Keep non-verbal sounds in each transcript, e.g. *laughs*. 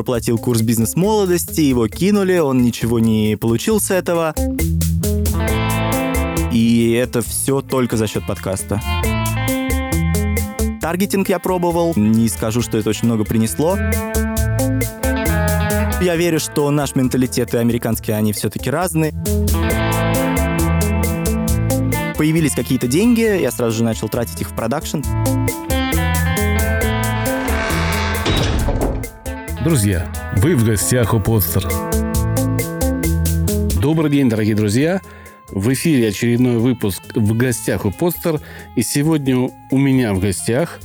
проплатил курс бизнес-молодости, его кинули, он ничего не получил с этого. И это все только за счет подкаста. Таргетинг я пробовал, не скажу, что это очень много принесло. Я верю, что наш менталитет и американский, они все-таки разные. Появились какие-то деньги, я сразу же начал тратить их в продакшн. Друзья, вы в гостях у Подстер. Добрый день, дорогие друзья. В эфире очередной выпуск «В гостях у Подстер». И сегодня у меня в гостях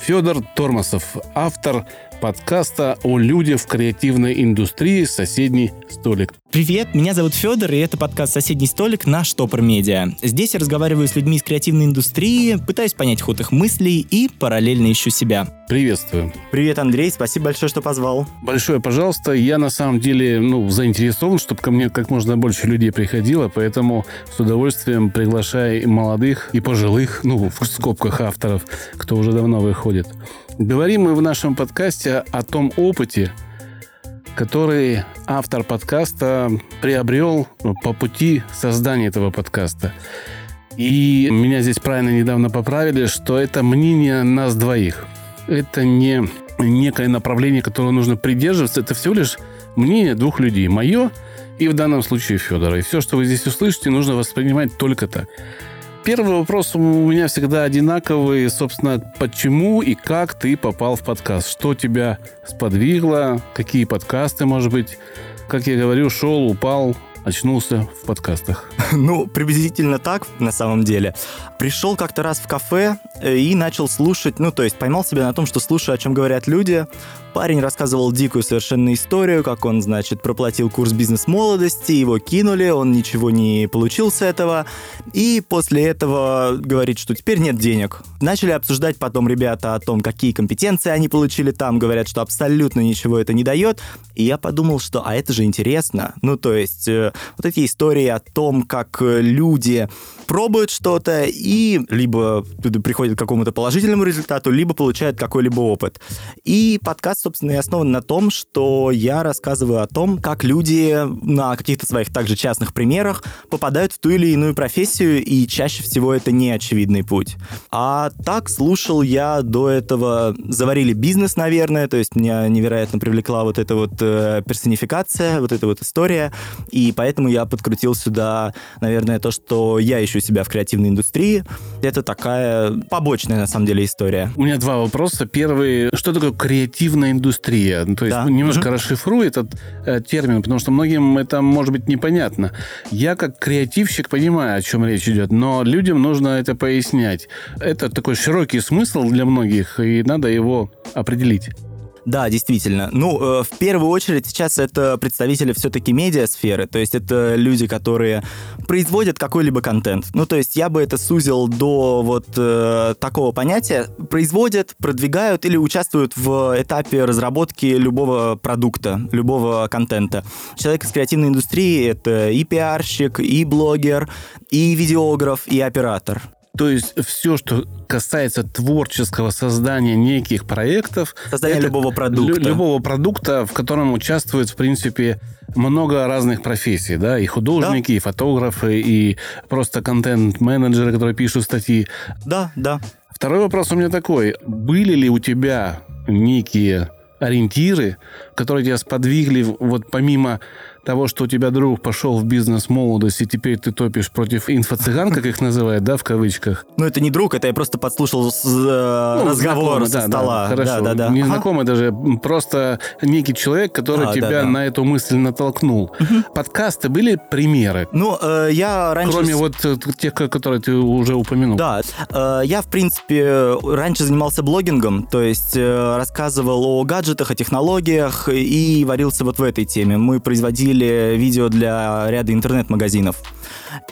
Федор Тормосов, автор подкаста о людях в креативной индустрии «Соседний столик». Привет, меня зовут Федор, и это подкаст «Соседний столик» на Штопор Медиа. Здесь я разговариваю с людьми из креативной индустрии, пытаюсь понять ход их мыслей и параллельно ищу себя. Приветствую. Привет, Андрей, спасибо большое, что позвал. Большое, пожалуйста. Я на самом деле ну, заинтересован, чтобы ко мне как можно больше людей приходило, поэтому с удовольствием приглашаю и молодых, и пожилых, ну, в скобках авторов, кто уже давно выходит. Говорим мы в нашем подкасте о том опыте, который автор подкаста приобрел по пути создания этого подкаста. И меня здесь правильно недавно поправили, что это мнение нас двоих. Это не некое направление, которого нужно придерживаться. Это всего лишь мнение двух людей. Мое и в данном случае Федора. И все, что вы здесь услышите, нужно воспринимать только так. Первый вопрос у меня всегда одинаковый. Собственно, почему и как ты попал в подкаст? Что тебя сподвигло? Какие подкасты, может быть? Как я говорю, шел, упал, очнулся в подкастах? *laughs* Ну, приблизительно так, на самом деле. Пришел как-то раз в кафе э, и начал слушать, ну, то есть поймал себя на том, что слушаю, о чем говорят люди. Парень рассказывал дикую совершенно историю, как он, значит, проплатил курс бизнес-молодости, его кинули, он ничего не получил с этого. И после этого говорит, что теперь нет денег. Начали обсуждать потом ребята о том, какие компетенции они получили там. Говорят, что абсолютно ничего это не дает. И я подумал, что а это же интересно. Ну, то есть э, вот эти истории о том, как э, люди пробуют что-то и либо приходят к какому-то положительному результату, либо получают какой-либо опыт. И подкаст собственно, и основан на том, что я рассказываю о том, как люди на каких-то своих также частных примерах попадают в ту или иную профессию, и чаще всего это не очевидный путь. А так слушал я до этого «Заварили бизнес», наверное, то есть меня невероятно привлекла вот эта вот э, персонификация, вот эта вот история, и поэтому я подкрутил сюда, наверное, то, что я ищу себя в креативной индустрии. Это такая побочная, на самом деле, история. У меня два вопроса. Первый, что такое креативная индустрия. Ну, то есть да. немножко угу. расшифруй этот э, термин, потому что многим это может быть непонятно. Я как креативщик понимаю, о чем речь идет, но людям нужно это пояснять. Это такой широкий смысл для многих, и надо его определить. Да, действительно. Ну, э, в первую очередь сейчас это представители все-таки медиасферы, то есть это люди, которые производят какой-либо контент. Ну, то есть я бы это сузил до вот э, такого понятия. Производят, продвигают или участвуют в этапе разработки любого продукта, любого контента. Человек из креативной индустрии — это и пиарщик, и блогер, и видеограф, и оператор. То есть все, что касается творческого создания неких проектов... Создания любого продукта. любого продукта, в котором участвует, в принципе, много разных профессий, да, и художники, да. и фотографы, и просто контент-менеджеры, которые пишут статьи. Да, да. Второй вопрос у меня такой. Были ли у тебя некие ориентиры, которые тебя сподвигли, вот помимо того, что у тебя друг пошел в бизнес молодость, и теперь ты топишь против инфо-цыган, как их называют, да, в кавычках? Ну, это не друг, это я просто подслушал с, э, ну, разговор со да, стола. Да, хорошо. Да, да, да. Незнакомый ага. даже, просто некий человек, который а, тебя да, да. на эту мысль натолкнул. Угу. Подкасты были примеры? Ну, э, я раньше... Кроме вот э, тех, которые ты уже упомянул. Да, э, я, в принципе, раньше занимался блогингом, то есть э, рассказывал о гаджетах, о технологиях и варился вот в этой теме. Мы производили делали видео для ряда интернет-магазинов.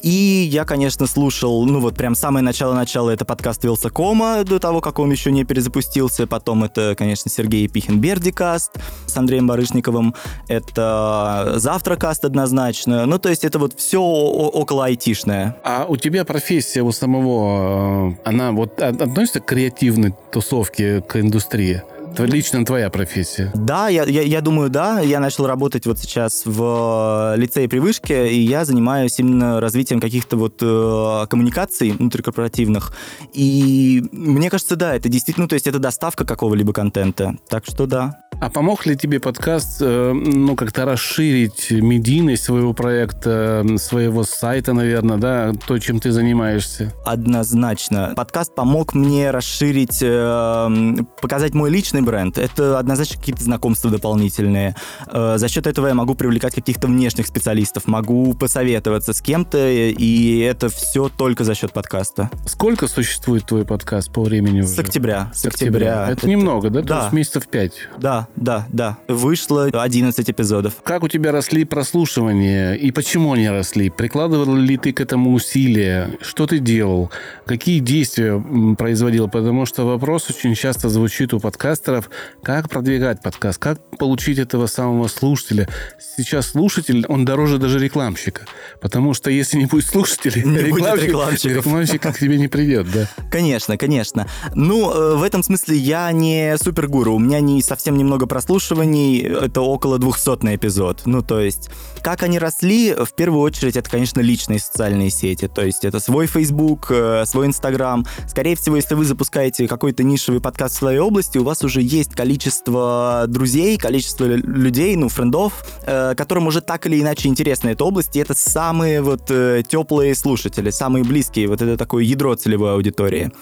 И я, конечно, слушал, ну вот прям самое начало-начало это подкаст Вилсакома, до того, как он еще не перезапустился. Потом это, конечно, Сергей Пихин Бердикаст с Андреем Барышниковым. Это Завтракаст однозначно. Ну, то есть это вот все около айтишное. А у тебя профессия у самого, э, она вот относится к креативной тусовке, к индустрии? Лично твоя профессия? Да, я, я, я думаю, да. Я начал работать вот сейчас в лицее при вышке, и я занимаюсь именно развитием каких-то вот э, коммуникаций внутрикорпоративных. И мне кажется, да, это действительно, ну, то есть это доставка какого-либо контента. Так что да. А помог ли тебе подкаст, э, ну, как-то расширить медийность своего проекта, своего сайта, наверное, да, то, чем ты занимаешься? Однозначно. Подкаст помог мне расширить, э, показать мой личный бренд. Это однозначно какие-то знакомства дополнительные. Э, за счет этого я могу привлекать каких-то внешних специалистов, могу посоветоваться с кем-то, и это все только за счет подкаста. Сколько существует твой подкаст по времени уже? С октября. С октября. Это, это немного, да? Да. То есть месяцев пять. Да, да, да. Вышло 11 эпизодов. Как у тебя росли прослушивания и почему они росли? Прикладывал ли ты к этому усилия? Что ты делал? Какие действия производил? Потому что вопрос очень часто звучит у подкастеров, как продвигать подкаст, как получить этого самого слушателя. Сейчас слушатель, он дороже даже рекламщика. Потому что если не будет слушателей, *laughs* не рекламщик, будет рекламщик к тебе не придет, да? Конечно, конечно. Ну, э, в этом смысле я не супергуру. У меня не совсем немного прослушиваний. Это около 200 на эпизод. Ну, то есть, как они росли, в первую очередь, это, конечно, личные социальные сети. То есть, это свой Facebook, э, свой Instagram. Скорее всего, если вы запускаете какой-то нишевый подкаст в своей области, у вас уже есть количество друзей, количество людей, ну, френдов, э, которым уже так или иначе интересна эта область, и это самые вот теплые слушатели, самые близкие, вот это такое ядро целевой аудитории.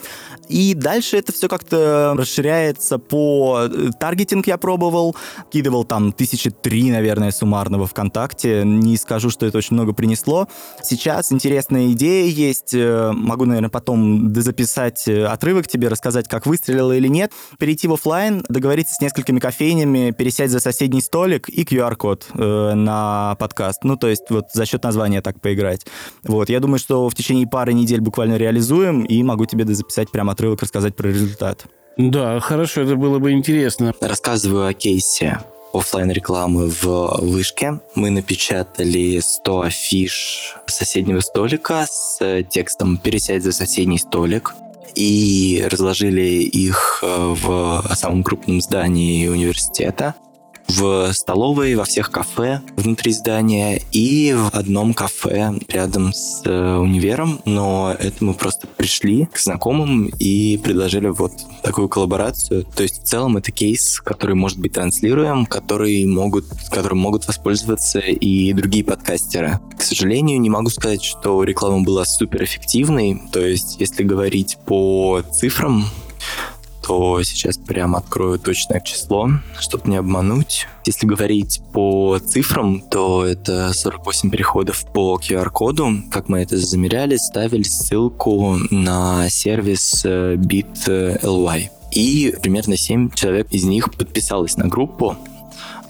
И дальше это все как-то расширяется по... Э, таргетинг я пробовал, кидывал там тысячи три, наверное, суммарного ВКонтакте. Не скажу, что это очень много принесло. Сейчас интересная идея есть. Э, могу, наверное, потом записать э, отрывок тебе, рассказать, как выстрелило или нет. Перейти в офлайн, договориться с несколькими кофейнями, пересядь за соседний столик и QR-код э, на подкаст. Ну, то есть вот за счет названия так поиграть. Вот, я думаю, что в течение пары недель буквально реализуем, и могу тебе записать прямо отрывок, рассказать про результат. Да, хорошо, это было бы интересно. Рассказываю о кейсе офлайн рекламы в вышке. Мы напечатали 100 афиш соседнего столика с текстом «Пересядь за соседний столик» и разложили их э, в самом крупном здании университета в столовой, во всех кафе внутри здания и в одном кафе рядом с э, универом, но это мы просто пришли к знакомым и предложили вот такую коллаборацию. То есть в целом это кейс, который может быть транслируем, который могут, которым могут воспользоваться и другие подкастеры. К сожалению, не могу сказать, что реклама была суперэффективной. То есть если говорить по цифрам, то сейчас прям открою точное число, чтобы не обмануть. Если говорить по цифрам, то это 48 переходов по QR-коду. Как мы это замеряли, ставили ссылку на сервис э, Bit.ly. И примерно 7 человек из них подписалось на группу,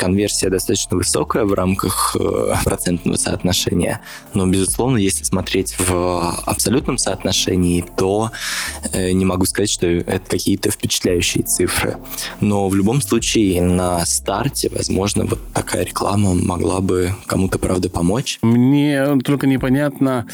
конверсия достаточно высокая в рамках э, процентного соотношения, но, безусловно, если смотреть в абсолютном соотношении, то э, не могу сказать, что это какие-то впечатляющие цифры. Но в любом случае на старте, возможно, вот такая реклама могла бы кому-то, правда, помочь. Мне только непонятно,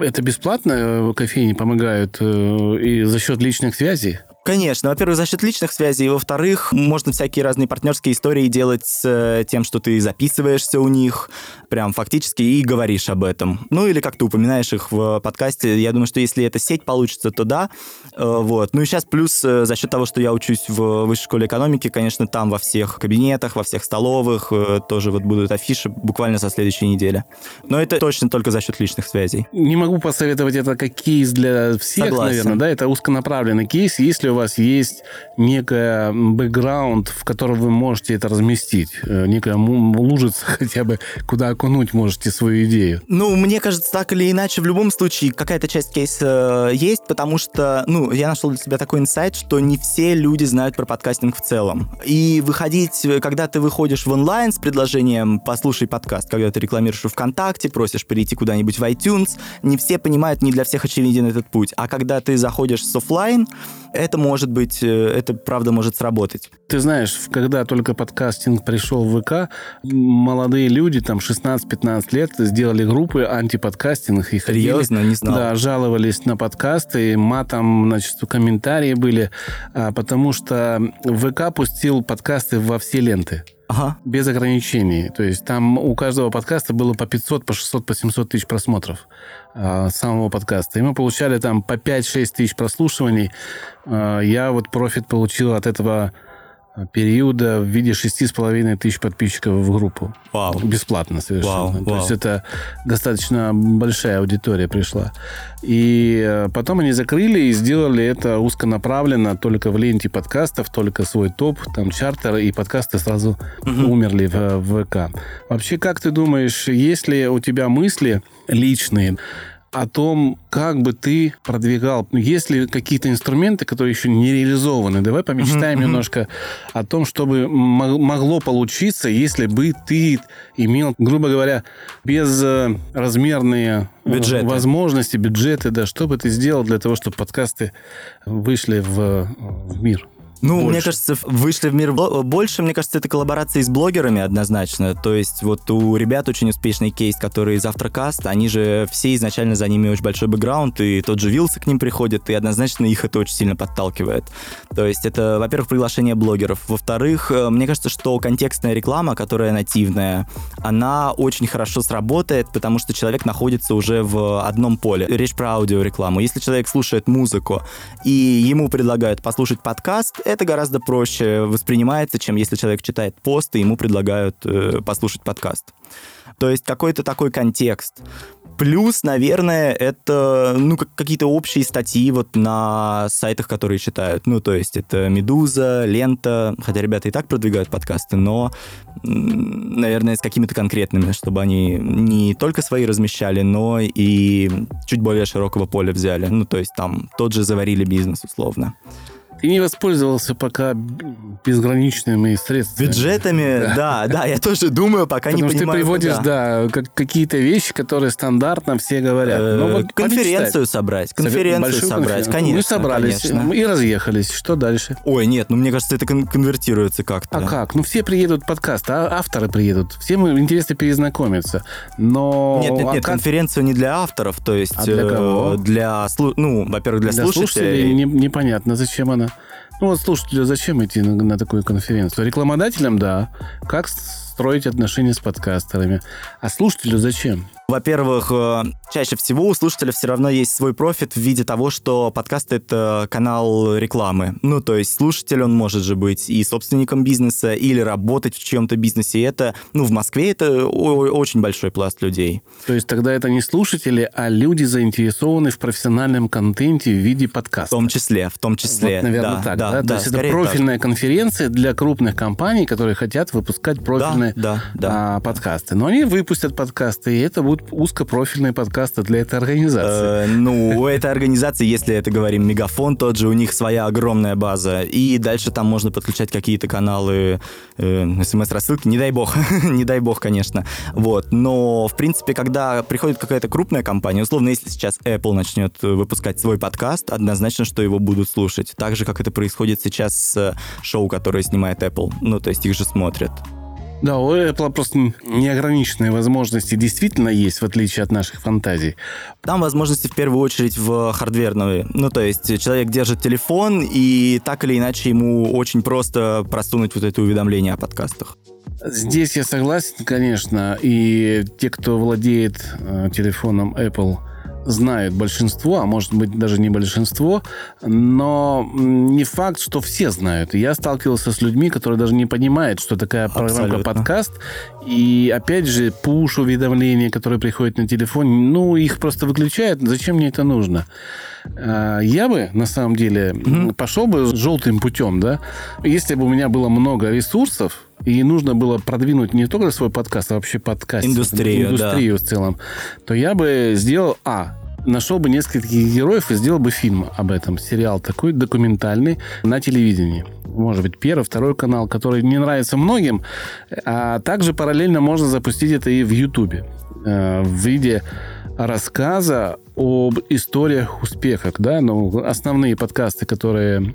это бесплатно кофейни помогают э, и за счет личных связей? Конечно. Во-первых, за счет личных связей. Во-вторых, можно всякие разные партнерские истории делать с э, тем, что ты записываешься у них, прям фактически, и говоришь об этом. Ну, или как ты упоминаешь их в подкасте. Я думаю, что если эта сеть получится, то да. Э, вот. Ну и сейчас плюс э, за счет того, что я учусь в высшей школе экономики, конечно, там во всех кабинетах, во всех столовых тоже вот будут афиши буквально со следующей недели. Но это точно только за счет личных связей. Не могу посоветовать это как кейс для всех, Согласен. наверное, да? Это узконаправленный кейс. Если у вас есть некая бэкграунд, в котором вы можете это разместить, э, некая лужица *laughs* хотя бы, куда окунуть можете свою идею? Ну, мне кажется, так или иначе, в любом случае, какая-то часть кейса э, есть, потому что, ну, я нашел для себя такой инсайт, что не все люди знают про подкастинг в целом. И выходить, когда ты выходишь в онлайн с предложением «послушай подкаст», когда ты рекламируешь ВКонтакте, просишь перейти куда-нибудь в iTunes, не все понимают, не для всех очевиден этот путь. А когда ты заходишь с офлайн, это может быть, э, это правда может сработать. Ты знаешь, когда только подкастинг пришел в ВК, молодые люди, там 16-15 лет, сделали группы антиподкастинг. И ходили, Серьезно? Не знал. Да, жаловались на подкасты, матом, значит, комментарии были, а, потому что ВК пустил подкасты во все ленты. Ага. Без ограничений. То есть там у каждого подкаста было по 500, по 600, по 700 тысяч просмотров э, самого подкаста. И мы получали там по 5-6 тысяч прослушиваний. Э, я вот профит получил от этого периода в виде шести с половиной тысяч подписчиков в группу. Вау. Бесплатно совершенно. Вау, То вау. есть это достаточно большая аудитория пришла. И э, потом они закрыли и сделали это узконаправленно только в ленте подкастов, только свой топ, там чартер, и подкасты сразу умерли в, в ВК. Вообще, как ты думаешь, есть ли у тебя мысли личные о том, как бы ты продвигал, ну, есть ли какие-то инструменты, которые еще не реализованы. Давай помечтаем немножко о том, чтобы мо- могло получиться, если бы ты имел, грубо говоря, безразмерные э, Бюджеты. возможности, бюджеты, да, что бы ты сделал для того, чтобы подкасты вышли в, в мир? Ну, Больше. мне кажется, вышли в мир бо- больше, мне кажется, это коллаборации с блогерами однозначно. То есть вот у ребят очень успешный кейс, который Завтракаст, они же все изначально за ними очень большой бэкграунд, и тот же Вилса к ним приходит, и однозначно их это очень сильно подталкивает. То есть это, во-первых, приглашение блогеров. Во-вторых, э, мне кажется, что контекстная реклама, которая нативная, она очень хорошо сработает, потому что человек находится уже в одном поле. Речь про аудиорекламу. Если человек слушает музыку, и ему предлагают послушать подкаст, это гораздо проще воспринимается, чем если человек читает пост, и ему предлагают э, послушать подкаст. То есть какой-то такой контекст. Плюс, наверное, это ну, как- какие-то общие статьи вот на сайтах, которые читают. Ну, то есть это «Медуза», «Лента», хотя ребята и так продвигают подкасты, но, наверное, с какими-то конкретными, чтобы они не только свои размещали, но и чуть более широкого поля взяли. Ну, то есть там тот же «Заварили бизнес», условно. Ты не воспользовался пока безграничными средствами. Бюджетами, да, да, я тоже думаю, пока не Потому что ты понимаю. приводишь, да, как- какие-то вещи, которые стандартно все говорят. Э, Ну, вот конференцию собрать, конференцию Большую собрать, конференцию. конечно. Мы собрались конечно. и разъехались. Что дальше? Ой, нет, ну мне кажется, это кон- конвертируется как-то. А как? Ну, все приедут подкаст, а авторы приедут. Всем интересно перезнакомиться. Но... Нет, нет, а нет, как конференцию не для авторов, то есть А для э, кого? для ну, во-первых, для, для слушателей не- непонятно, зачем она. Ну, вот слушателю зачем идти на, на такую конференцию? Рекламодателям, да. Как строить отношения с подкастерами. А слушателю зачем? Во-первых, э, чаще всего у слушателя все равно есть свой профит в виде того, что подкаст — это канал рекламы. Ну, то есть слушатель, он может же быть и собственником бизнеса, или работать в чьем-то бизнесе. И это, ну, в Москве это очень большой пласт людей. То есть тогда это не слушатели, а люди, заинтересованы в профессиональном контенте в виде В подкаста. том числе, в том числе. Вот, наверное, да, так, да, да? То да, есть это скорее так. профильная конференция для крупных компаний, которые хотят выпускать профильные да, да. а, подкасты. Но они выпустят подкасты, и это будут узкопрофильные подкасты для этой организации. Э, ну, у этой организации, если это говорим Мегафон, тот же, у них своя огромная база. И дальше там можно подключать какие-то каналы э, смс-рассылки. Не дай бог, *laughs* не дай бог, конечно. Вот. Но, в принципе, когда приходит какая-то крупная компания, условно, если сейчас Apple начнет выпускать свой подкаст, однозначно, что его будут слушать. Так же, как это происходит сейчас с шоу, которое снимает Apple. Ну, то есть их же смотрят. Да, у Apple просто неограниченные возможности действительно есть, в отличие от наших фантазий. Там возможности в первую очередь в хардверные. Ну, то есть человек держит телефон, и так или иначе ему очень просто просунуть вот это уведомление о подкастах. Здесь я согласен, конечно, и те, кто владеет э, телефоном Apple, знают большинство, а может быть даже не большинство, но не факт, что все знают. Я сталкивался с людьми, которые даже не понимают, что такая Абсолютно. подкаст. И опять же, пуш-уведомления, которые приходят на телефон, ну, их просто выключают. Зачем мне это нужно? А, Я бы, на самом деле, пошел бы желтым путем, да. Если бы у меня было много ресурсов, и нужно было продвинуть не только свой подкаст, а вообще подкаст. Индустрию, индустрию в целом, то я бы сделал, а, нашел бы нескольких героев и сделал бы фильм об этом. Сериал такой документальный на телевидении. Может быть, первый, второй канал, который не нравится многим. А также параллельно можно запустить это и в Ютубе. Э, В виде рассказа об историях успехах, да, ну, основные подкасты, которые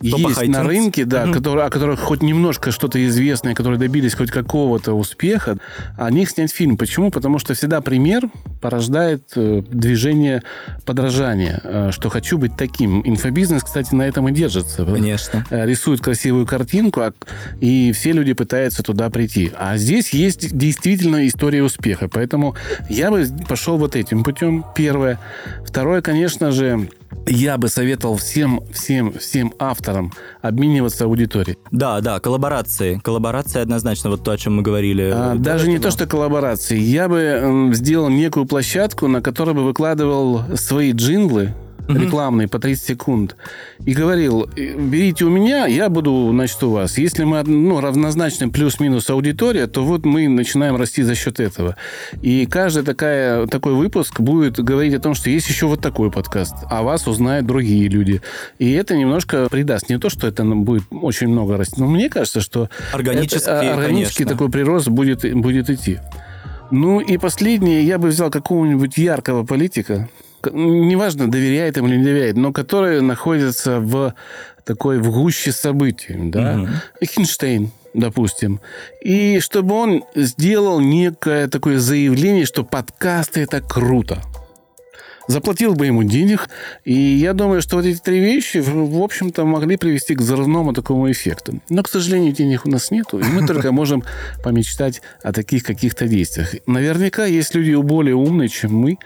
есть на рынке, да, mm-hmm. которые, о которых хоть немножко что-то известное, которые добились хоть какого-то успеха, о них снять фильм. Почему? Потому что всегда пример порождает э, движение подражания, э, что хочу быть таким. Инфобизнес, кстати, на этом и держится. Конечно. Э, рисует красивую картинку, а, и все люди пытаются туда прийти. А здесь есть действительно история успеха. Поэтому я бы пошел вот этим путем, первое. Второе, конечно же, я бы советовал всем, всем, всем авторам обмениваться аудиторией. Да, да, коллаборации. Коллаборации однозначно, вот то, о чем мы говорили. А, даже не то, что коллаборации. Я бы э, сделал некую площадку, на которой бы выкладывал свои джинглы, рекламный по 30 секунд и говорил, берите у меня, я буду, значит, у вас. Если мы ну, равнозначны плюс-минус аудитория, то вот мы начинаем расти за счет этого. И каждый такая, такой выпуск будет говорить о том, что есть еще вот такой подкаст, а вас узнают другие люди. И это немножко придаст. Не то, что это будет очень много расти, но мне кажется, что органически, это, органически такой прирост будет, будет идти. Ну и последнее, я бы взял какого-нибудь яркого политика, неважно, доверяет им или не доверяет, но который находится в такой в гуще событий, да, угу. Хинштейн, допустим, и чтобы он сделал некое такое заявление, что подкасты это круто заплатил бы ему денег. И я думаю, что вот эти три вещи, в общем-то, могли привести к взрывному такому эффекту. Но, к сожалению, денег у нас нету, и мы только можем помечтать о таких каких-то действиях. Наверняка есть люди более умные, чем мы,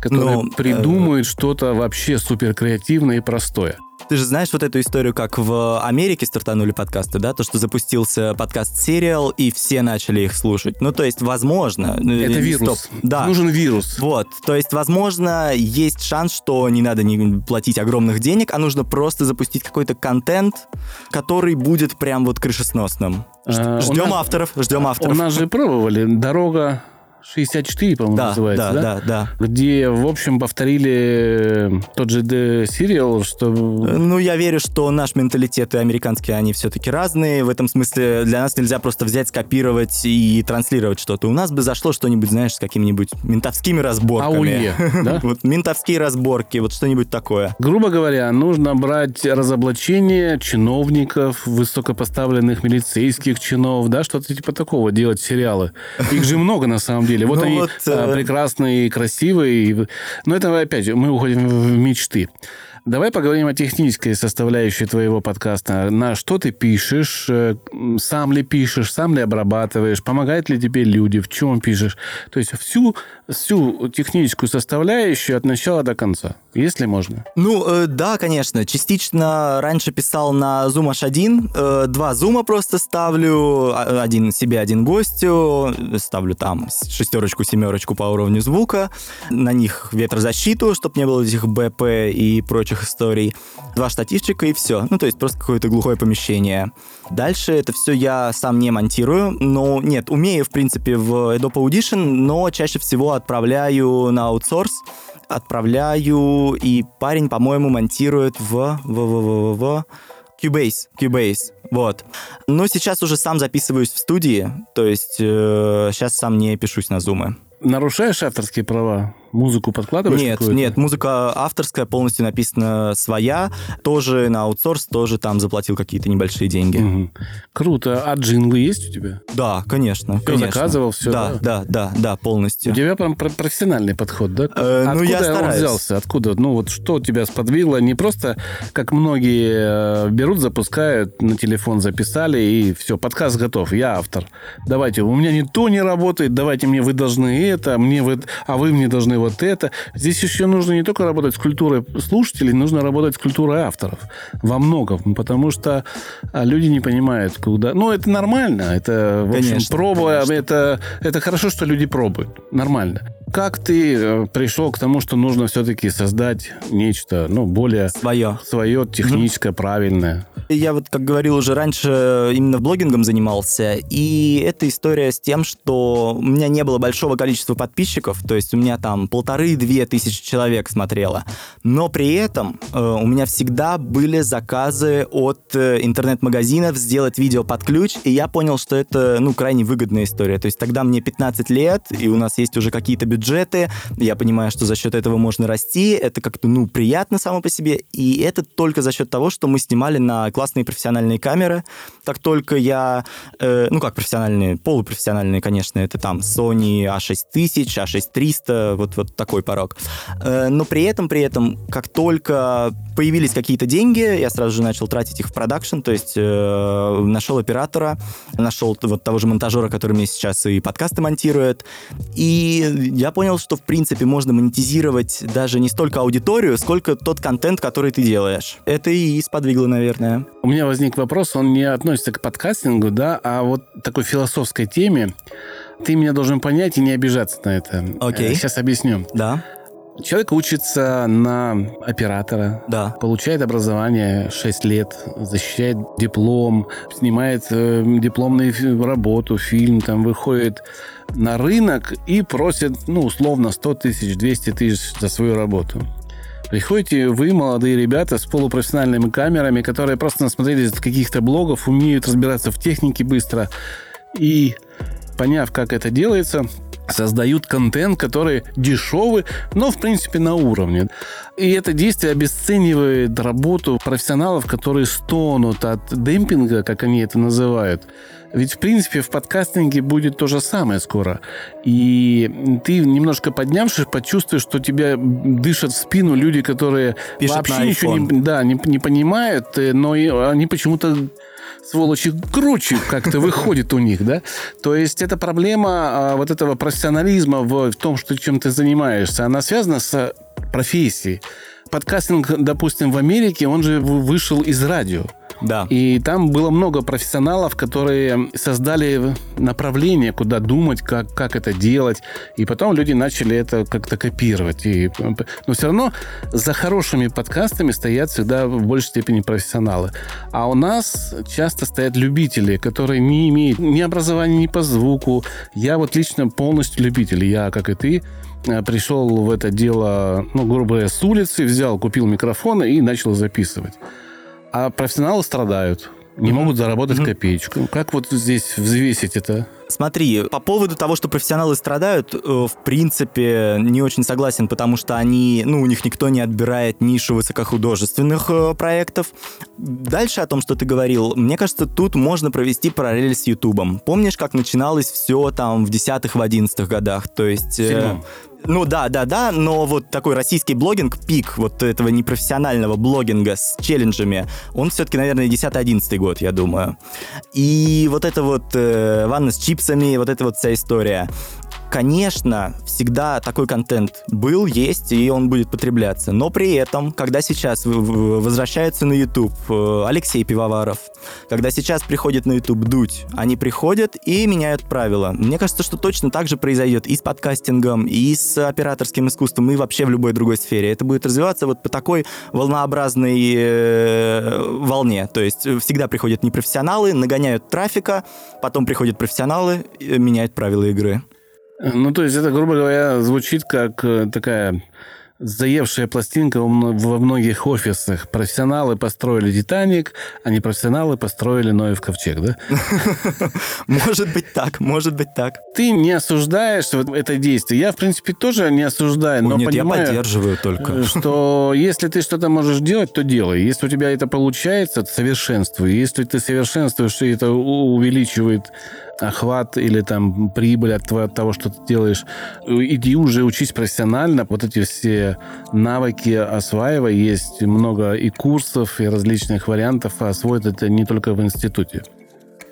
которые Но, придумают э... что-то вообще супер креативное и простое. Ты же знаешь вот эту историю, как в Америке стартанули подкасты, да? То, что запустился подкаст Serial, и все начали их слушать. Ну, то есть, возможно... Э, Это вирус. Стоп. Да. Нужен вирус. Вот. То есть, возможно, есть шанс, что не надо не платить огромных денег, а нужно просто запустить какой-то контент, который будет прям вот крышесносным. А, ждем авторов, ждем авторов. У нас же пробовали. Дорога 64, по-моему, да, называется, да, да? Да, да. Где, в общем, повторили тот же The Serial, что... Ну, я верю, что наш менталитет и американский, они все-таки разные. В этом смысле для нас нельзя просто взять, скопировать и транслировать что-то. У нас бы зашло что-нибудь, знаешь, с какими-нибудь ментовскими разборками. Ауе, *laughs* да? Вот ментовские разборки, вот что-нибудь такое. Грубо говоря, нужно брать разоблачение чиновников, высокопоставленных милицейских чинов, да, что-то типа такого делать сериалы. Их же много, на самом деле. Вот ну, они вот, э... прекрасные и красивые. Но это, опять мы уходим в мечты. Давай поговорим о технической составляющей твоего подкаста. На что ты пишешь? Э, сам ли пишешь? Сам ли обрабатываешь? Помогают ли тебе люди? В чем пишешь? То есть всю, всю техническую составляющую от начала до конца, если можно. Ну, э, да, конечно. Частично раньше писал на Zoom H1. Э, два зума просто ставлю. А, один себе, один гостю. Ставлю там шестерочку, семерочку по уровню звука. На них ветрозащиту, чтобы не было этих БП и прочих историй. Два штативчика и все. Ну, то есть просто какое-то глухое помещение. Дальше это все я сам не монтирую. Но нет, умею, в принципе, в Adobe Audition, но чаще всего отправляю на аутсорс отправляю, и парень, по-моему, монтирует в, в, в, в, в Cubase, Cubase, вот. Но сейчас уже сам записываюсь в студии, то есть э, сейчас сам не пишусь на зумы. Нарушаешь авторские права? Музыку подкладываешь? Нет, нет, музыка авторская, полностью написана своя. Тоже на аутсорс, тоже там заплатил какие-то небольшие деньги. Угу. Круто. А джинглы есть у тебя? Да, конечно. Все конечно. заказывал, все? Да, да, да, да, да, полностью. У тебя прям профессиональный подход, да? Э, Откуда ну, я стараюсь. он взялся? Откуда? Ну, вот что тебя сподвигло? Не просто, как многие э, берут, запускают, на телефон записали, и все, подкаст готов, я автор. Давайте, у меня ни то не работает, давайте мне вы должны это, мне вы, а вы мне должны вот это. Здесь еще нужно не только работать с культурой слушателей, нужно работать с культурой авторов. Во многом. Потому что а, люди не понимают, куда... Ну, это нормально. Это, в общем, конечно, проба. Конечно. Это, это хорошо, что люди пробуют. Нормально. Как ты э, пришел к тому, что нужно все-таки создать нечто, ну, более... Свое. Свое, техническое, mm-hmm. правильное? Я вот, как говорил уже раньше, именно блогингом занимался, и эта история с тем, что у меня не было большого количества подписчиков, то есть у меня там полторы-две тысячи человек смотрело, но при этом э, у меня всегда были заказы от э, интернет-магазинов сделать видео под ключ, и я понял, что это, ну, крайне выгодная история. То есть тогда мне 15 лет, и у нас есть уже какие-то бюджеты, я понимаю, что за счет этого можно расти, это как-то, ну, приятно само по себе, и это только за счет того, что мы снимали на классные профессиональные камеры. Как только я, э, ну, как профессиональные, полупрофессиональные, конечно, это там Sony A6000, A6300, вот, вот такой порог. Э, но при этом, при этом, как только появились какие-то деньги, я сразу же начал тратить их в продакшн, то есть э, нашел оператора, нашел вот того же монтажера, который мне сейчас и подкасты монтирует, и я понял, что в принципе можно монетизировать даже не столько аудиторию, сколько тот контент, который ты делаешь. Это и сподвигло, наверное. У меня возник вопрос, он не относится к подкастингу, да, а вот такой философской теме. Ты меня должен понять и не обижаться на это. Окей. Сейчас объясню. Да. Человек учится на оператора, Да. получает образование 6 лет, защищает диплом, снимает э, дипломную работу, фильм, там выходит на рынок и просит, ну, условно, 100 тысяч, 200 тысяч за свою работу. Приходите вы, молодые ребята, с полупрофессиональными камерами, которые просто насмотрелись каких-то блогов, умеют разбираться в технике быстро и, поняв, как это делается, создают контент, который дешевый, но, в принципе, на уровне. И это действие обесценивает работу профессионалов, которые стонут от демпинга, как они это называют. Ведь, в принципе, в подкастинге будет то же самое скоро. И ты, немножко поднявшись, почувствуешь, что тебя дышат в спину люди, которые Пишут вообще ничего не, да, не, не понимают, э, но и они почему-то сволочи круче как-то *laughs* выходит у них, да? То есть эта проблема а, вот этого профессионализма в, в том, что чем ты занимаешься, она связана с профессией. Подкастинг, допустим, в Америке, он же вышел из радио. Да. И там было много профессионалов, которые создали направление, куда думать, как, как это делать. И потом люди начали это как-то копировать. И, но все равно за хорошими подкастами стоят всегда в большей степени профессионалы. А у нас часто стоят любители, которые не имеют ни образования, ни по звуку. Я вот лично полностью любитель. Я, как и ты, э, пришел в это дело, ну, грубо говоря, с улицы, взял, купил микрофон и начал записывать. А профессионалы страдают. Не могут заработать копеечку. Как вот здесь взвесить это? Смотри, по поводу того, что профессионалы страдают, э, в принципе, не очень согласен, потому что они, ну, у них никто не отбирает нишу высокохудожественных э, проектов. Дальше о том, что ты говорил, мне кажется, тут можно провести параллель с Ютубом. Помнишь, как начиналось все там в десятых, в одиннадцатых годах? То есть... э, Седьмом. Ну да, да, да, но вот такой российский блогинг, пик вот этого непрофессионального блогинга с челленджами, он все-таки, наверное, 10-11 год, я думаю. И вот это вот э, ванна с чипсами, вот эта вот вся история. Конечно, всегда такой контент был, есть, и он будет потребляться. Но при этом, когда сейчас возвращается на YouTube э, Алексей Пивоваров, когда сейчас приходит на YouTube Дудь, они приходят и меняют правила. Мне кажется, что точно так же произойдет и с подкастингом, и с операторским искусством, и вообще в любой другой сфере. Это будет развиваться вот по такой волнообразной э, волне. То есть э, всегда приходят непрофессионалы, нагоняют трафика, потом приходят профессионалы, меняют правила игры. Ну, то есть это, грубо говоря, звучит как э, такая заевшая пластинка во мно- во многих офисах. Профессионалы построили «Титаник», а не профессионалы построили Ноев ковчег, да? *laughs* Может быть так, может быть так. Ты не осуждаешь вот это действие. Я, в принципе, тоже не осуждаю, но Нет, я понимаю, поддерживаю только. э, что *laughs* если ты что-то можешь делать, то делай. Если у тебя это получается, то совершенствуй. Если ты совершенствуешь, и это увеличивает охват или там прибыль от того, что ты делаешь, иди уже учись профессионально. Вот эти все навыки осваивай. Есть много и курсов, и различных вариантов. Освоить это не только в институте.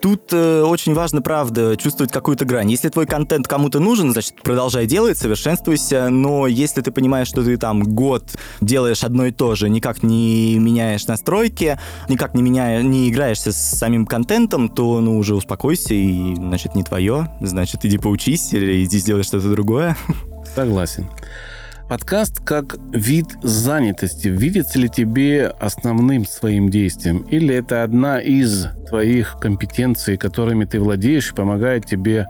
Тут э, очень важно, правда, чувствовать какую-то грань. Если твой контент кому-то нужен, значит, продолжай делать, совершенствуйся. Но если ты понимаешь, что ты там год делаешь одно и то же, никак не меняешь настройки, никак не, меняя, не играешься с самим контентом, то, ну, уже успокойся и, значит, не твое. Значит, иди поучись или иди сделай что-то другое. Согласен. Подкаст как вид занятости. Видится ли тебе основным своим действием? Или это одна из твоих компетенций, которыми ты владеешь и помогает тебе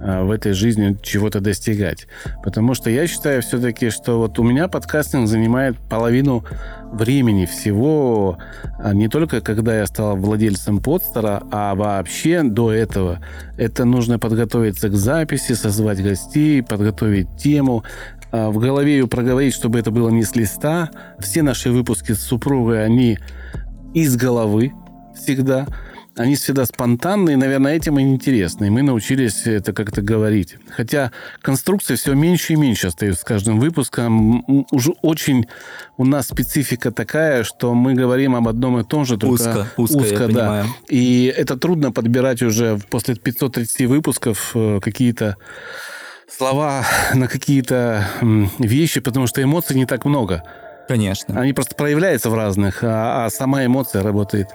а, в этой жизни чего-то достигать. Потому что я считаю все-таки, что вот у меня подкастинг занимает половину времени всего, а не только когда я стал владельцем подстера, а вообще до этого. Это нужно подготовиться к записи, созвать гостей, подготовить тему, в голове ее проговорить, чтобы это было не с листа. Все наши выпуски с супругой, они из головы всегда они всегда спонтанные, наверное, этим и интересны. И мы научились это как-то говорить. Хотя конструкции все меньше и меньше остаются с каждым выпуском. Уже очень у нас специфика такая, что мы говорим об одном и том же, только узко, узко, узко да. Понимаю. И это трудно подбирать уже после 530 выпусков э, какие-то слова *laughs* на какие-то вещи, потому что эмоций не так много. Конечно. Они просто проявляются в разных, а, а сама эмоция работает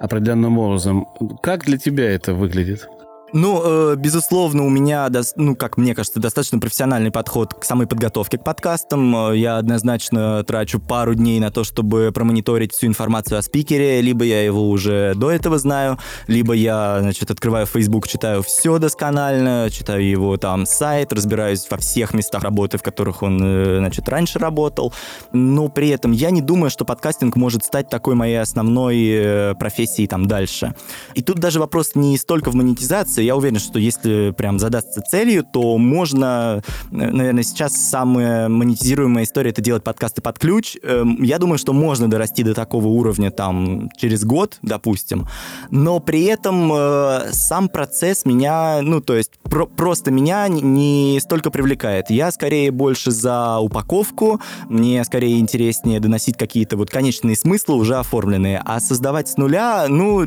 определенным образом. Как для тебя это выглядит? Ну, э, безусловно, у меня, ну, как мне кажется, достаточно профессиональный подход к самой подготовке к подкастам. Э, я однозначно трачу пару дней на то, чтобы промониторить всю информацию о спикере, либо я его уже до этого знаю, либо я, значит, открываю Facebook, читаю все досконально, читаю его там сайт, разбираюсь во всех местах работы, в которых он, э, значит, раньше работал. Но при этом я не думаю, что подкастинг может стать такой моей основной профессией там дальше. И тут даже вопрос не столько в монетизации, я уверен, что если прям задастся целью, то можно, наверное, сейчас самая монетизируемая история это делать подкасты под ключ. Эм, я думаю, что можно дорасти до такого уровня там через год, допустим, но при этом э, сам процесс меня, ну, то есть про просто меня не столько привлекает. Я скорее больше за упаковку, мне скорее интереснее доносить какие-то вот конечные смыслы уже оформленные, а создавать с нуля, ну,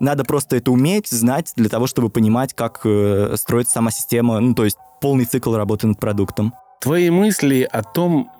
надо просто это уметь, знать для того, чтобы понимать, как э, строится сама система, ну, то есть полный цикл работы над продуктом. Твои мысли о том,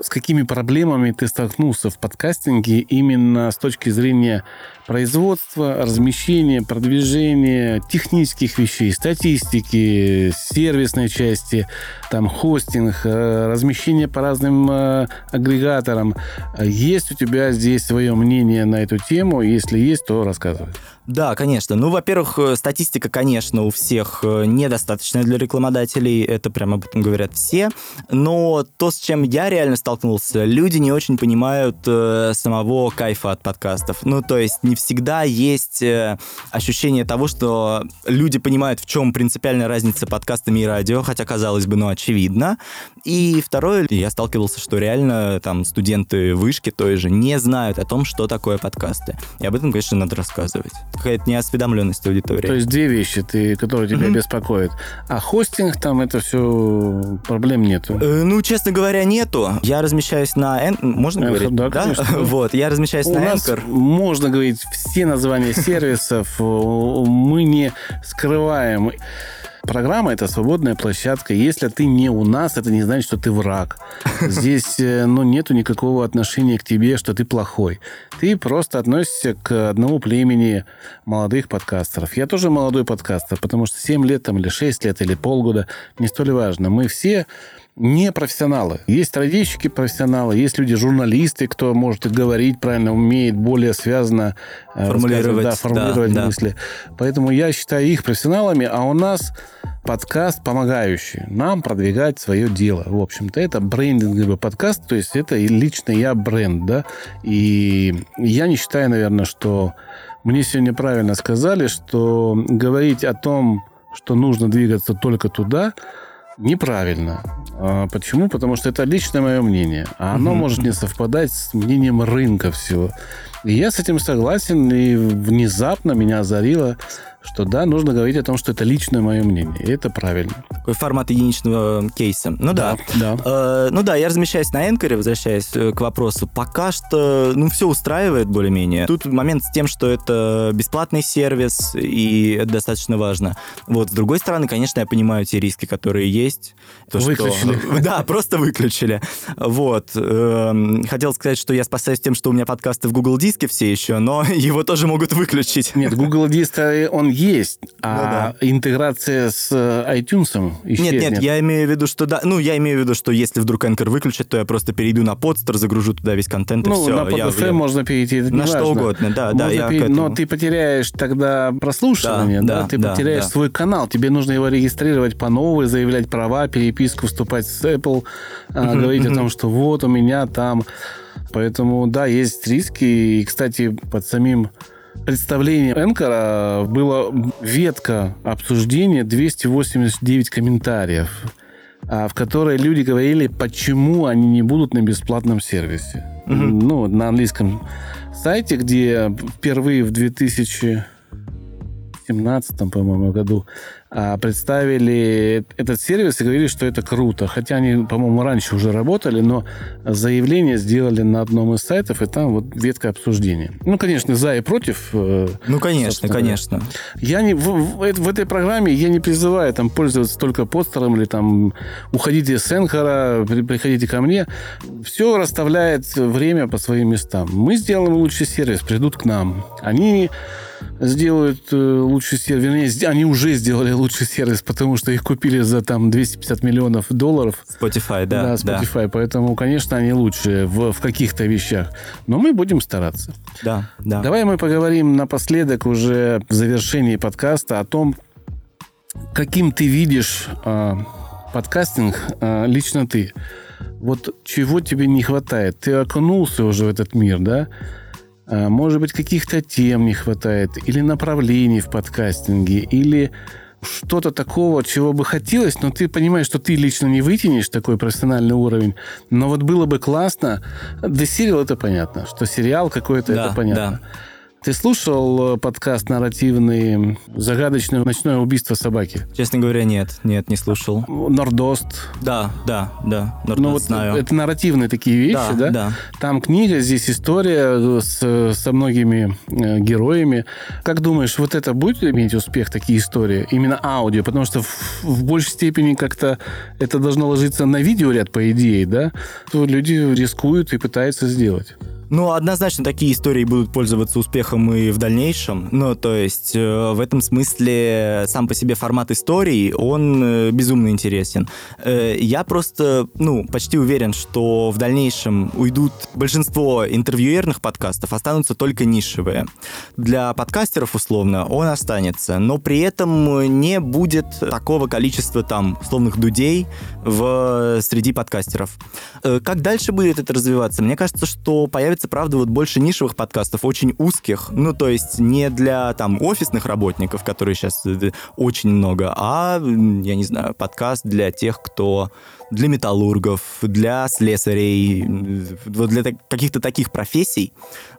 с какими проблемами ты столкнулся в подкастинге именно с точки зрения производства, размещения, продвижения, технических вещей, статистики, сервисной части, там хостинг, э, размещение по разным э, агрегаторам. Есть у тебя здесь свое мнение на эту тему? Если есть, то рассказывай. Да, конечно. Ну, во-первых, э, статистика, конечно, у всех э, недостаточная для рекламодателей, это прямо об этом говорят все. Но то, с чем я реально столкнулся, люди не очень понимают э, самого кайфа от подкастов. Ну, то есть не всегда есть э, ощущение того, что люди понимают, в чем принципиальная разница подкастами и радио, хотя, казалось бы, ну, очевидно. И второе, я сталкивался, что реально там студенты вышки той же не знают о том, что такое подкасты. И об этом, конечно, надо рассказывать какая-то неосведомленность аудитории. То есть две вещи, ты, которые тебя mm-hmm. беспокоят. А хостинг там это все проблем нету? Э, ну, честно говоря, нету. Я размещаюсь на... Эн... Можно Эн... говорить? Да, да? *laughs* вот, я размещаюсь У на Anchor. можно говорить все названия сервисов. *laughs* Мы не скрываем. Программа — это свободная площадка. Если ты не у нас, это не значит, что ты враг. *laughs* Здесь э, ну, нету никакого отношения к тебе, что ты плохой. Ты просто относишься к одному племени молодых подкастеров. Я тоже молодой подкастер, потому что 7 лет там, или 6 лет, или полгода, не столь важно. Мы все не профессионалы. Есть радищики профессионалы, есть люди журналисты, кто может говорить правильно, умеет более связано э, формулировать, да, формулировать да, мысли. Да. Поэтому я считаю их профессионалами, а у нас подкаст помогающий нам продвигать свое дело. В общем-то, это брендинговый подкаст, то есть это лично я бренд, да. И я не считаю, наверное, что мне сегодня правильно сказали, что говорить о том, что нужно двигаться только туда, неправильно. А, почему? Потому что это личное мое мнение. А оно угу. может не совпадать с мнением рынка всего. И я с этим согласен, и внезапно меня озарило что да, нужно говорить о том, что это личное мое мнение, и это правильно. Такой формат единичного кейса. Ну да. да. да. Э, ну да, я размещаюсь на Энкоре, возвращаясь э, к вопросу. Пока что, ну, все устраивает более-менее. Тут момент с тем, что это бесплатный сервис, и это достаточно важно. Вот, с другой стороны, конечно, я понимаю те риски, которые есть. То, выключили. Что... *laughs* Да, просто выключили. Вот. Эм, хотел сказать, что я спасаюсь тем, что у меня подкасты в Google Диске все еще, но *laughs* его тоже могут выключить. Нет, Google Диск, он он есть, а Ну интеграция с э, iTunes исчезнет. Нет, нет, я имею в виду, что да. Ну, я имею в виду, что если вдруг Anchor выключат, то я просто перейду на подстер, загружу туда весь контент и Ну, все. на PodFM можно перейти, На не что важно. угодно, да, да, Можно я к перейти, Но ты потеряешь тогда прослушивание, Да, да, да, ты да, потеряешь да. свой канал, тебе нужно его регистрировать по новой, заявлять права, переписку, вступать с Apple, а, говорить о том, что вот у меня там. Поэтому, да, есть риски. И, кстати, под самим представлением Энкора была ветка обсуждения 289 комментариев, а, в которой люди говорили, почему они не будут на бесплатном сервисе. Ну, на английском сайте, где впервые в 2017, по-моему, году а, представили этот сервис и говорили, что это круто. Хотя они, по-моему, раньше уже работали, но заявление сделали на одном из сайтов, и там вот ветка обсуждения. Ну, конечно, за и против. э, Ну, конечно, собственно конечно. Я не, в, в- в этой программе я не призываю там пользоваться только постером или там уходите с Энхора, при- приходите ко мне. Все расставляет время по своим местам. Мы сделаем лучший сервис, придут к нам. Они сделают э, лучший сервис, вернее, они уже сделали лучший сервис, потому что их купили за там 250 миллионов долларов. Spotify, да, да, Spotify, поэтому, конечно, они лучшие в, в каких-то вещах. Но мы будем стараться. да, да. Давай мы поговорим напоследок уже в завершении подкаста о том, каким ты видишь а, подкастинг а, лично ты. Вот чего тебе не хватает? Ты окунулся уже в этот мир, да? А, может быть, каких-то тем не хватает, или направлений в подкастинге, или что-то такого, чего бы хотелось, но ты понимаешь, что ты лично не вытянешь такой профессиональный уровень. Но вот было бы классно. Да, сериал это понятно, что сериал какой-то Да, это понятно. Ты слушал э, подкаст нарративный «Загадочное ночное убийство собаки»? Честно говоря, нет, нет, не слушал. Нордост. Да, да, да, Нордост Ну вот знаю. это нарративные такие вещи, да, да? да. Там книга, здесь история с, со многими э, героями. Как думаешь, вот это будет иметь успех, такие истории? Именно аудио, потому что в, в большей степени как-то это должно ложиться на видеоряд, по идее, да? То люди рискуют и пытаются сделать. Ну, однозначно, такие истории будут пользоваться успехом и в дальнейшем. Ну, то есть, э, в этом смысле сам по себе формат истории, он э, безумно интересен. Э, я просто, ну, почти уверен, что в дальнейшем уйдут большинство интервьюерных подкастов, останутся только нишевые. Для подкастеров, условно, он останется, но при этом не будет такого количества там условных дудей в среди подкастеров. Э, Как дальше будет это развиваться? Мне кажется, что появится, правда, вот больше нишевых подкастов, очень узких, ну, то есть не для там офисных работников, которые сейчас э, очень много, а, я не знаю, подкаст для тех, кто для металлургов, для слесарей, вот для каких-то таких профессий,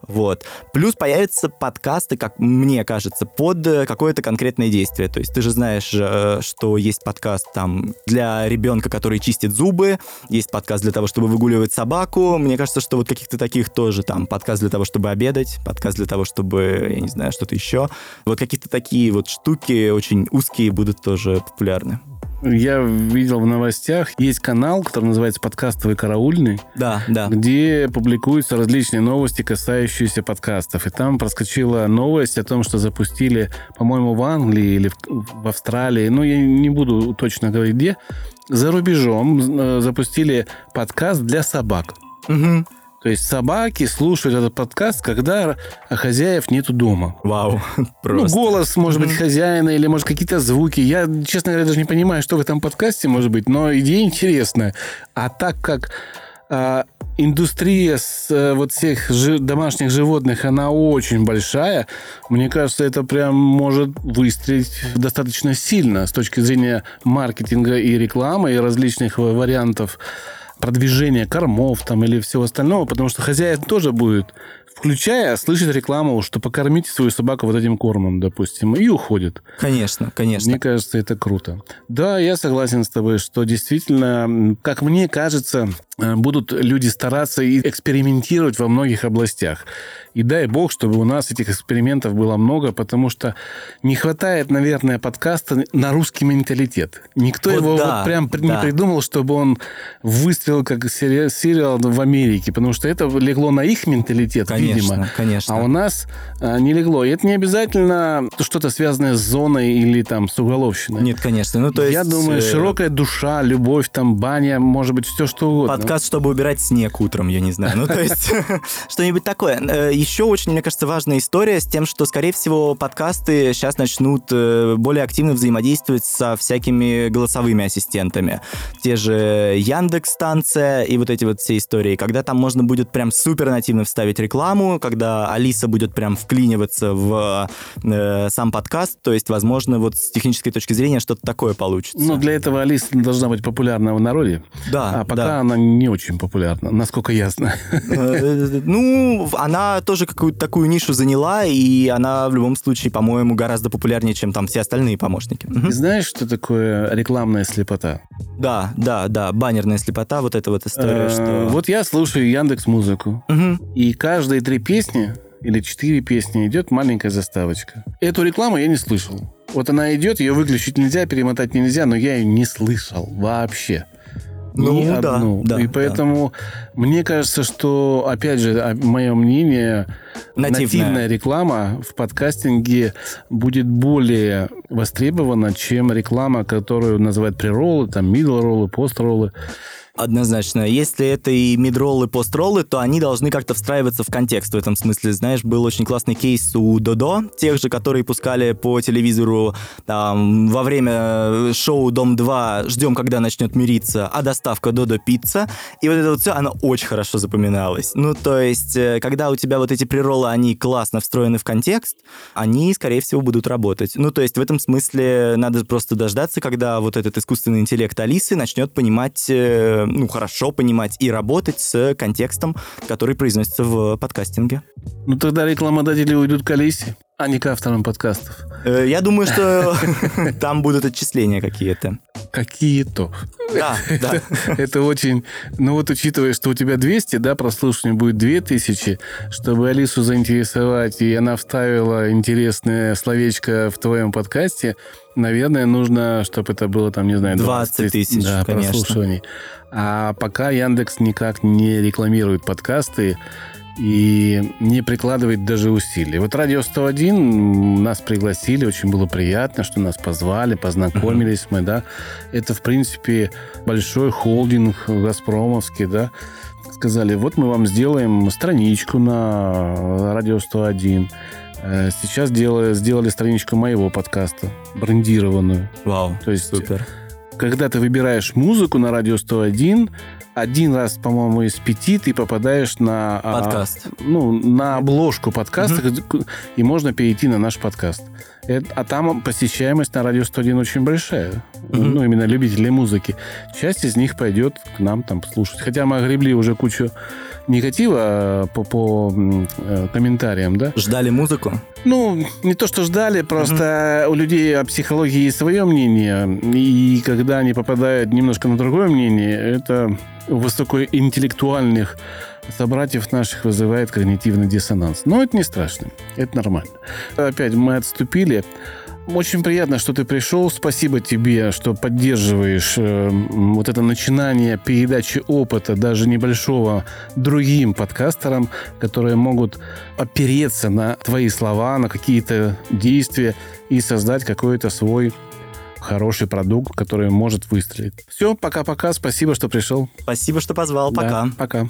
вот. Плюс появятся подкасты, как мне кажется, под э, какое-то конкретное действие. То есть ты же знаешь, э, что есть подкаст там для ребенка, который чистит зубы, есть подкаст для того, чтобы выгуливать собаку. Мне кажется, что вот каких-то таких тоже там подкаст для того, чтобы обедать, подкаст для того, чтобы, я не знаю, что-то еще. Вот какие-то такие вот штуки очень узкие будут тоже популярны. Я видел в новостях, есть канал, который называется «Подкастовый караульный», Да, да. где публикуются различные новости, касающиеся подкастов. И там проскочила новость о том, что запустили, по-моему, в Англии или в, в Австралии, ну, я не буду точно говорить где, за рубежом э, запустили подкаст для собак. Мгм. То есть собаки слушают этот подкаст, когда хозяев нету дома. Вау, *laughs* Ну, просто. голос, может быть, хозяина или, может, какие-то звуки. Я, честно говоря, даже не понимаю, что в этом подкасте может быть, но идея интересная. А так как а, индустрия с, э, вот всех жи- домашних животных, она очень большая, мне кажется, это прям может выстрелить достаточно сильно с точки зрения маркетинга и рекламы, и различных ва- вариантов продвижения кормов там или всего остального, потому что хозяин тоже будет, включая, слышит рекламу, что покормите свою собаку вот этим кормом, допустим, и уходит. Конечно, конечно. Мне кажется, это круто. Да, я согласен с тобой, что действительно, как мне кажется, будут люди стараться и экспериментировать во многих областях. И дай бог, чтобы у нас этих экспериментов было много, потому что не хватает, наверное, подкаста на русский менталитет. Никто Вот его да, вот прям при- не да. придумал, чтобы он выстрелил как сери- сериал в Америке, потому что это легло на их менталитет, Конечно, видимо. конечно. А у нас а, не легло. И это не обязательно что-то связанное с зоной или там с уголовщиной. Нет, конечно. Ну, то есть... Я думаю, э, широкая душа, любовь, там, баня, может быть, все что угодно. Подкаст, чтобы убирать снег утром, я не знаю. Ну, то есть, *laughs* что-нибудь такое. Э, Еще очень, мне кажется, важная история с тем, что, скорее всего, подкасты сейчас начнут э, более активно взаимодействовать со всякими голосовыми ассистентами. Те же Яндекс станция и вот эти вот все истории, когда там можно будет прям супер нативно вставить рекламу, когда Алиса будет прям вклиниваться в э, сам подкаст, то есть, возможно, вот с технической точки зрения что-то такое получится. Ну, для этого Алиса должна быть популярна в народе. да, А пока да. она не очень популярна, насколько я знаю. Э, Ну, она тоже какую-то такую нишу заняла, и она в любом случае, по-моему, гораздо популярнее, чем там все остальные помощники. Ты знаешь, что такое рекламная слепота? Да, да, да, баннерная слепота, вот эта вот история, Э, что... Вот я слушаю Яндекс Музыку, и каждые три песни или четыре песни идет маленькая заставочка. Эту рекламу я не слышал. Вот она идет, ее выключить нельзя, перемотать нельзя, но я ее не слышал вообще. Ну, Ни да, одну. да, И да. поэтому мне кажется, что, опять же, а, мое мнение, Нативная. нативная реклама в подкастинге будет более востребована, чем реклама, которую называют прероллы, там, middle-роллы, пост-роллы. Однозначно. Если это и мидроллы, построллы, то они должны как-то встраиваться в контекст в этом смысле. Знаешь, был очень классный кейс у Додо, тех же, которые пускали по телевизору там, во время шоу «Дом-2» «Ждем, когда начнет мириться», а доставка Додо пицца. И вот это вот все, оно очень хорошо запоминалось. Ну, то есть, э, когда у тебя вот эти прироллы, они классно встроены в контекст, они, скорее всего, будут работать. Ну, то есть, в этом смысле надо просто дождаться, когда вот этот искусственный интеллект Алисы начнет понимать, э, ну, хорошо понимать и работать с контекстом, который произносится в подкастинге. Ну, тогда рекламодатели уйдут к Алисе, а не к авторам подкастов. Э, Я думаю, что *laughs* там будут отчисления какие-то. Какие-то. Да, да. Это очень... Ну вот учитывая, что у тебя 200, да, прослушиваний будет 2000, чтобы Алису заинтересовать, и она вставила интересное словечко в твоем подкасте, наверное, нужно, чтобы это было там, не знаю, 20 тысяч, да, конечно. прослушиваний. А пока Яндекс никак не рекламирует подкасты, и не прикладывает даже усилий. Вот «Радио 101» нас пригласили, очень было приятно, что нас позвали, познакомились мы, да. Это, в принципе, большой холдинг «Газпромовский», да. Сказали, вот мы вам сделаем страничку на «Радио 101». Э, Сейчас делали, сделали страничку моего подкаста, брендированную. Вау, То есть супер. когда ты выбираешь музыку на радио 101, один раз, по-моему, из пяти ты попадаешь на... а, Подкаст. ну, на обложку подкаста, и можно перейти на наш подкаст. А там посещаемость на радио 101 очень большая. Мгм. Ну, именно любителей музыки. Часть из них пойдет к нам там слушать. Хотя мы огребли уже кучу негатива э, по, по э, комментариям, да? Ждали музыку? Ну, не то, что ждали, просто у людей о психологии есть свое мнение, и когда они попадают немножко на другое мнение, это высокоинтеллектуальных собратьев наших вызывает когнитивный диссонанс. Но это не страшно, это нормально. Опять мы отступили. Очень приятно, что ты пришел. Спасибо тебе, что поддерживаешь э, вот это начинание передачи опыта, даже небольшого, другим подкастерам, которые могут опереться на твои слова, на какие-то действия и создать какой-то свой хороший продукт, который может выстрелить. Все, пока-пока. Спасибо, что пришел. Спасибо, что позвал. Да, Пока. пока.